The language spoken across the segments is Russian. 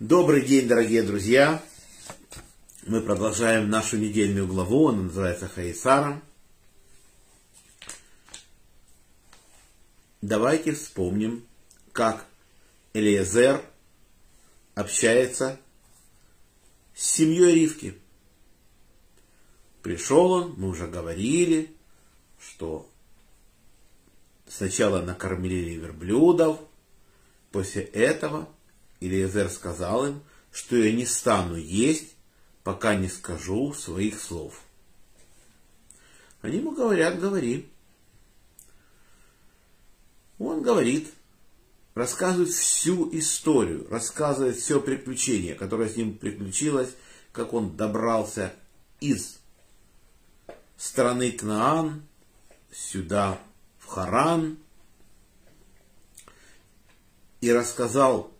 Добрый день, дорогие друзья! Мы продолжаем нашу недельную главу, она называется Хаисара. Давайте вспомним, как Элиезер общается с семьей Ривки. Пришел он, мы уже говорили, что сначала накормили верблюдов, после этого – Илиезер сказал им, что я не стану есть, пока не скажу своих слов. Они ему говорят, говори. Он говорит, рассказывает всю историю, рассказывает все приключение, которое с ним приключилось, как он добрался из страны Кнаан сюда, в Харан, и рассказал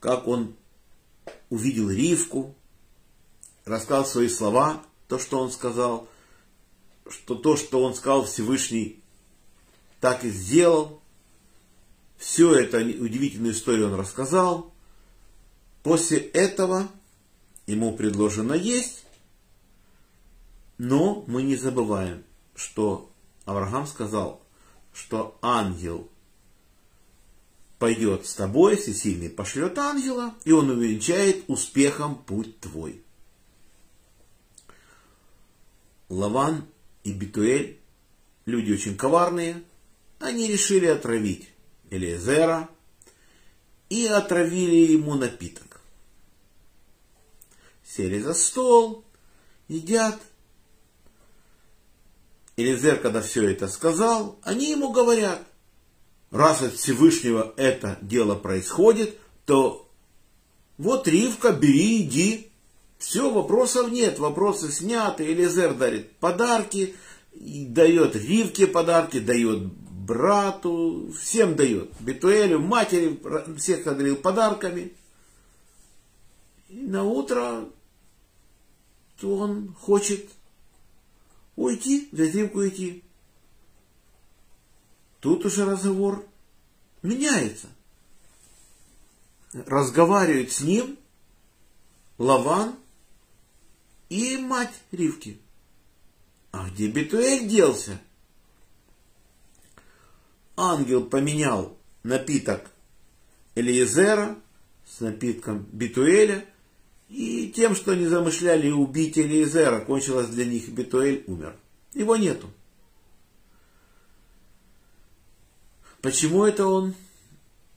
как он увидел Ривку, рассказал свои слова, то, что он сказал, что то, что он сказал Всевышний, так и сделал. Всю эту удивительную историю он рассказал. После этого ему предложено есть, но мы не забываем, что Авраам сказал, что ангел пойдет с тобой, всесильный пошлет ангела, и он увенчает успехом путь твой. Лаван и Битуэль, люди очень коварные, они решили отравить Элиезера и отравили ему напиток. Сели за стол, едят. Элизер, когда все это сказал, они ему говорят, раз от Всевышнего это дело происходит, то вот Ривка, бери, иди. Все, вопросов нет, вопросы сняты. Элизер дарит подарки, дает Ривке подарки, дает брату, всем дает. Бетуэлю, матери, всех одарил подарками. И на утро он хочет уйти, взять Ривку уйти. Тут уже разговор меняется. Разговаривает с ним Лаван и мать Ривки. А где Бетуэль делся? Ангел поменял напиток Элиезера с напитком Бетуэля, и тем, что они замышляли убить Элиезера, кончилось для них, Бетуэль умер. Его нету. Почему это он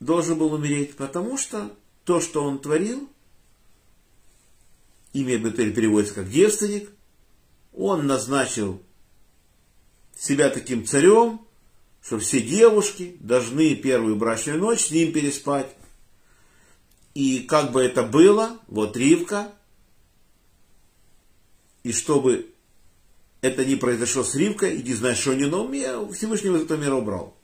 должен был умереть? Потому что то, что он творил, имя Бетель переводится как девственник, он назначил себя таким царем, что все девушки должны первую брачную ночь с ним переспать. И как бы это было, вот Ривка, и чтобы это не произошло с Ривкой, иди знай, что не, но Всевышний из этого мира убрал.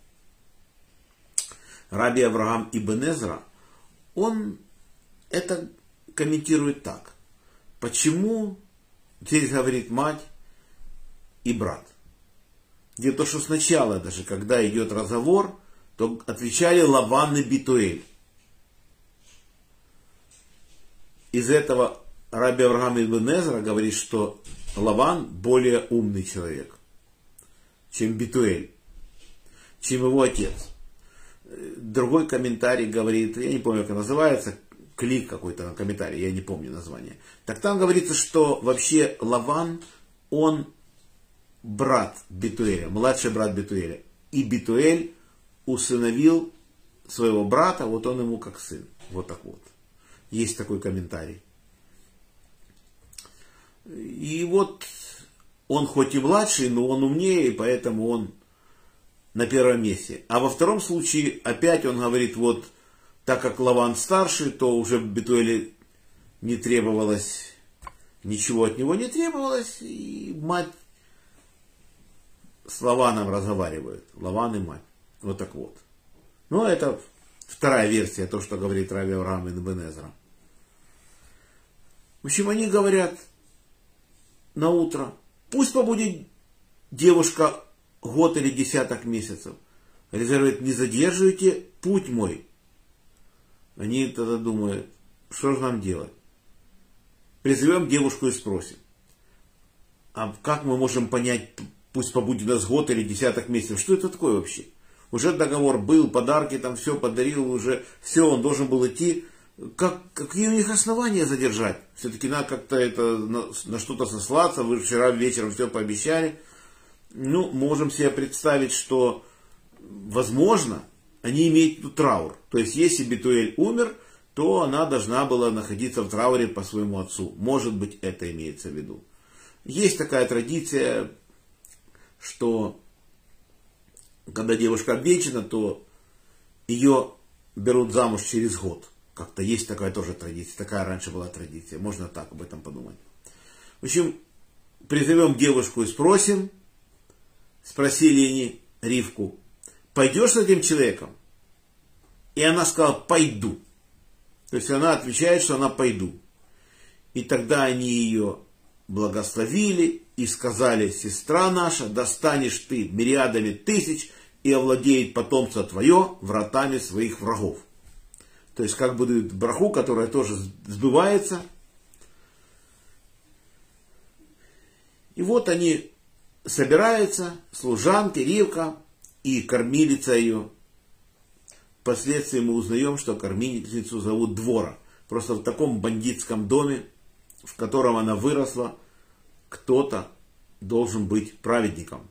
Раби Авраам Ибн Эзра, он это комментирует так. Почему здесь говорит мать и брат? Дело то, что сначала даже, когда идет разговор, то отвечали Лаван и Битуэль. Из этого Раби Авраам Ибн Эзра говорит, что Лаван более умный человек, чем Битуэль, чем его отец. Другой комментарий говорит, я не помню, как называется, клик какой-то комментарий, я не помню название. Так там говорится, что вообще Лаван, он брат Битуэля, младший брат Битуэля. И Битуэль усыновил своего брата, вот он ему как сын. Вот так вот. Есть такой комментарий. И вот он хоть и младший, но он умнее, поэтому он на первом месте. А во втором случае опять он говорит, вот так как Лаван старший, то уже Бетуэле не требовалось, ничего от него не требовалось, и мать с Лаваном разговаривают. Лаван и мать. Вот так вот. Ну, это вторая версия, то, что говорит Рави Авраам и Бенезра. В общем, они говорят на утро, пусть побудет девушка год или десяток месяцев. Резерв говорит, не задерживайте путь мой. они тогда думают, что же нам делать? Призовем девушку и спросим. А как мы можем понять, пусть побудет у нас год или десяток месяцев, что это такое вообще? Уже договор был, подарки там все подарил, уже все, он должен был идти. Как, какие у них основания задержать? Все-таки надо как-то это на, на что-то сослаться. Вы вчера вечером все пообещали. Ну, можем себе представить, что, возможно, они имеют тут траур. То есть, если Бетуэль умер, то она должна была находиться в трауре по своему отцу. Может быть, это имеется в виду. Есть такая традиция, что когда девушка обвенчана, то ее берут замуж через год. Как-то есть такая тоже традиция. Такая раньше была традиция. Можно так об этом подумать. В общем, призовем девушку и спросим. Спросили они Ривку, пойдешь с этим человеком? И она сказала, пойду. То есть она отвечает, что она пойду. И тогда они ее благословили и сказали, сестра наша, достанешь ты мириадами тысяч и овладеет потомство твое вратами своих врагов. То есть как бы браху, которая тоже сбывается. И вот они собираются, служанки, Ривка и кормилица ее. Впоследствии мы узнаем, что кормилицу зовут Двора. Просто в таком бандитском доме, в котором она выросла, кто-то должен быть праведником.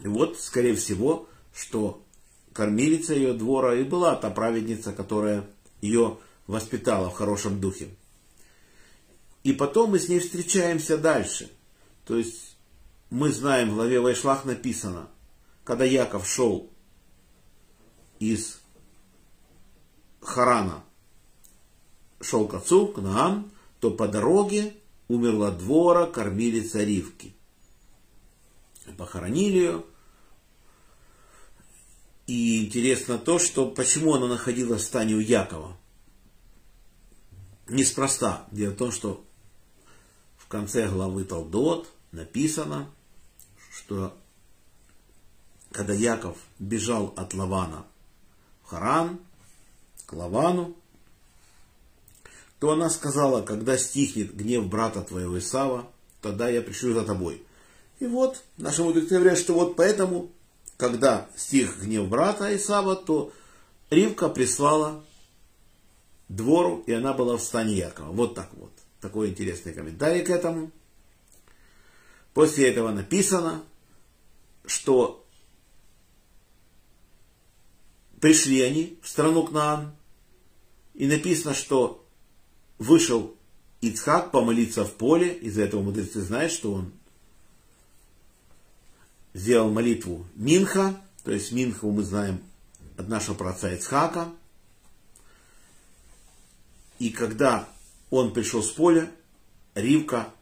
И вот, скорее всего, что кормилица ее двора и была та праведница, которая ее воспитала в хорошем духе. И потом мы с ней встречаемся дальше. То есть мы знаем, в главе Вайшлах написано, когда Яков шел из Харана, шел к отцу, к Наам, то по дороге умерла двора кормилица Ривки. Похоронили ее. И интересно то, что почему она находилась в стане у Якова. Неспроста. Дело в том, что в конце главы Талдот написано, что когда Яков бежал от Лавана в Харан, к Лавану, то она сказала, когда стихнет гнев брата твоего Исава, тогда я пришлю за тобой. И вот наши мудрецы говорят, что вот поэтому, когда стих гнев брата Исава, то Ривка прислала двору, и она была в стане Якова. Вот так вот. Такой интересный комментарий к этому. После этого написано, что пришли они в страну Кнаан, и написано, что вышел Ицхак помолиться в поле, из-за этого мудрецы знают, что он сделал молитву Минха, то есть Минху мы знаем от нашего праца Ицхака. И когда он пришел с поля, Ривка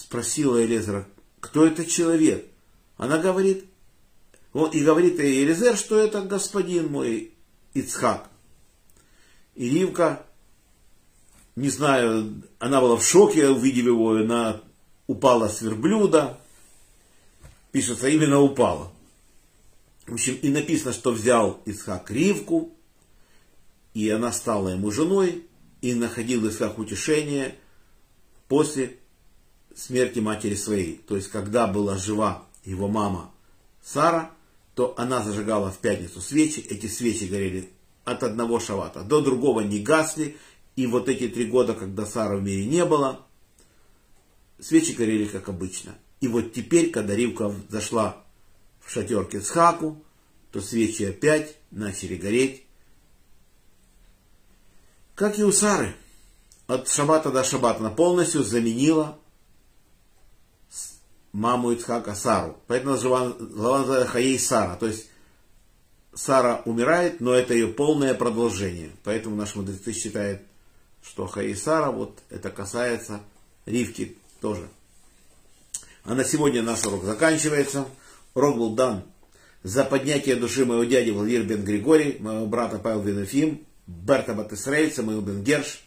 спросила Элезера, кто это человек? Она говорит, вот, и говорит Элизер, что это господин мой Ицхак. И Ривка не знаю, она была в шоке, увидев его, она упала с верблюда. Пишется, именно упала. В общем, и написано, что взял Исхак Ривку, и она стала ему женой, и находил Исхак утешение после смерти матери своей. То есть, когда была жива его мама Сара, то она зажигала в пятницу свечи, эти свечи горели от одного шавата до другого не гасли, и вот эти три года, когда Сара в мире не было, свечи горели как обычно. И вот теперь, когда Ривка зашла в шатер Кицхаку, то свечи опять начали гореть. Как и у Сары, от шабата до шабата она полностью заменила маму Ицхака Сару. Поэтому называется Хаей Сара. То есть Сара умирает, но это ее полное продолжение. Поэтому наши мудрецы считают что Хаисара, вот это касается Ривки тоже. А на сегодня наш урок заканчивается. Урок был дан за поднятие души моего дяди Владимир бен Григорий, моего брата Павел бен Ефим, Берта бат Исраэль, Самуил бен Герш,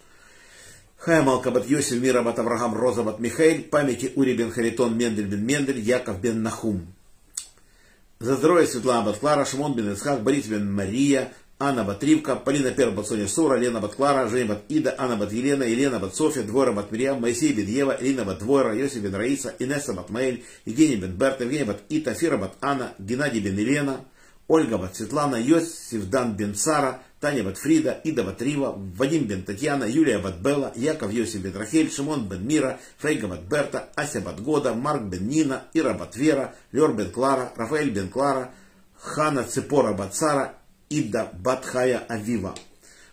Хайм Алкабат Йосиф, Мира бат Авраам, Роза бат Михаил, памяти Ури бен Харитон, Мендель бен Мендель, Яков бен Нахум. За здоровье Светлана бат Клара, Шимон бен Исхак, Борис бен Мария, Анна бат Ривка, Полина Пер бат Соня Сура, Лена бат Клара, Женя бат Ида, Анна бат Елена, Елена бат Софья, Двора бат Мирьям, Моисей бен Ева, Ирина бат Двойра, Йосиф бен Раиса, Инесса бат Маэль, Евгений бен Берт, Евгений бат Ита, Фира бат Анна, Геннадий бен Елена, Ольга бат Светлана, Йосиф Дан бен Сара, Таня бат Фрида, Ида бат Рива, Вадим бен Татьяна, Юлия бат Белла, Яков Йосиф бен Рахель, Шимон бен Мира, Фрейга бат Берта, Ася бат Года, Марк бен Нина, Ира бат Вера, Лер бен Клара, Рафаэль бен Клара, Хана Цепора бат Сара, Ида бат Хая Авива.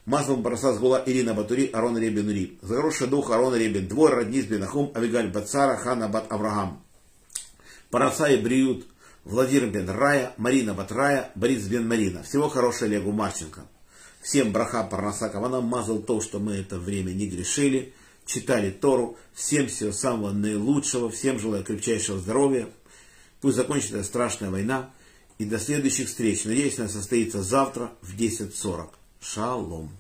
Маслом Бараса Сгула Ирина Батури, Арон Ребен Ури. За хороший дух Арон Ребен Двор, Раднис бен Ахум, Авигаль бат Сара, Хана бат Авраам. Параса и Бриют, Владимир бен Рая, Марина Батрая, Борис бен Марина. Всего хорошего Олегу Марченко. Всем браха Парнаса Кавана мазал то, что мы это время не грешили, читали Тору. Всем всего самого наилучшего, всем желаю крепчайшего здоровья. Пусть закончится страшная война. И до следующих встреч. Надеюсь, она состоится завтра в 10.40. Шалом.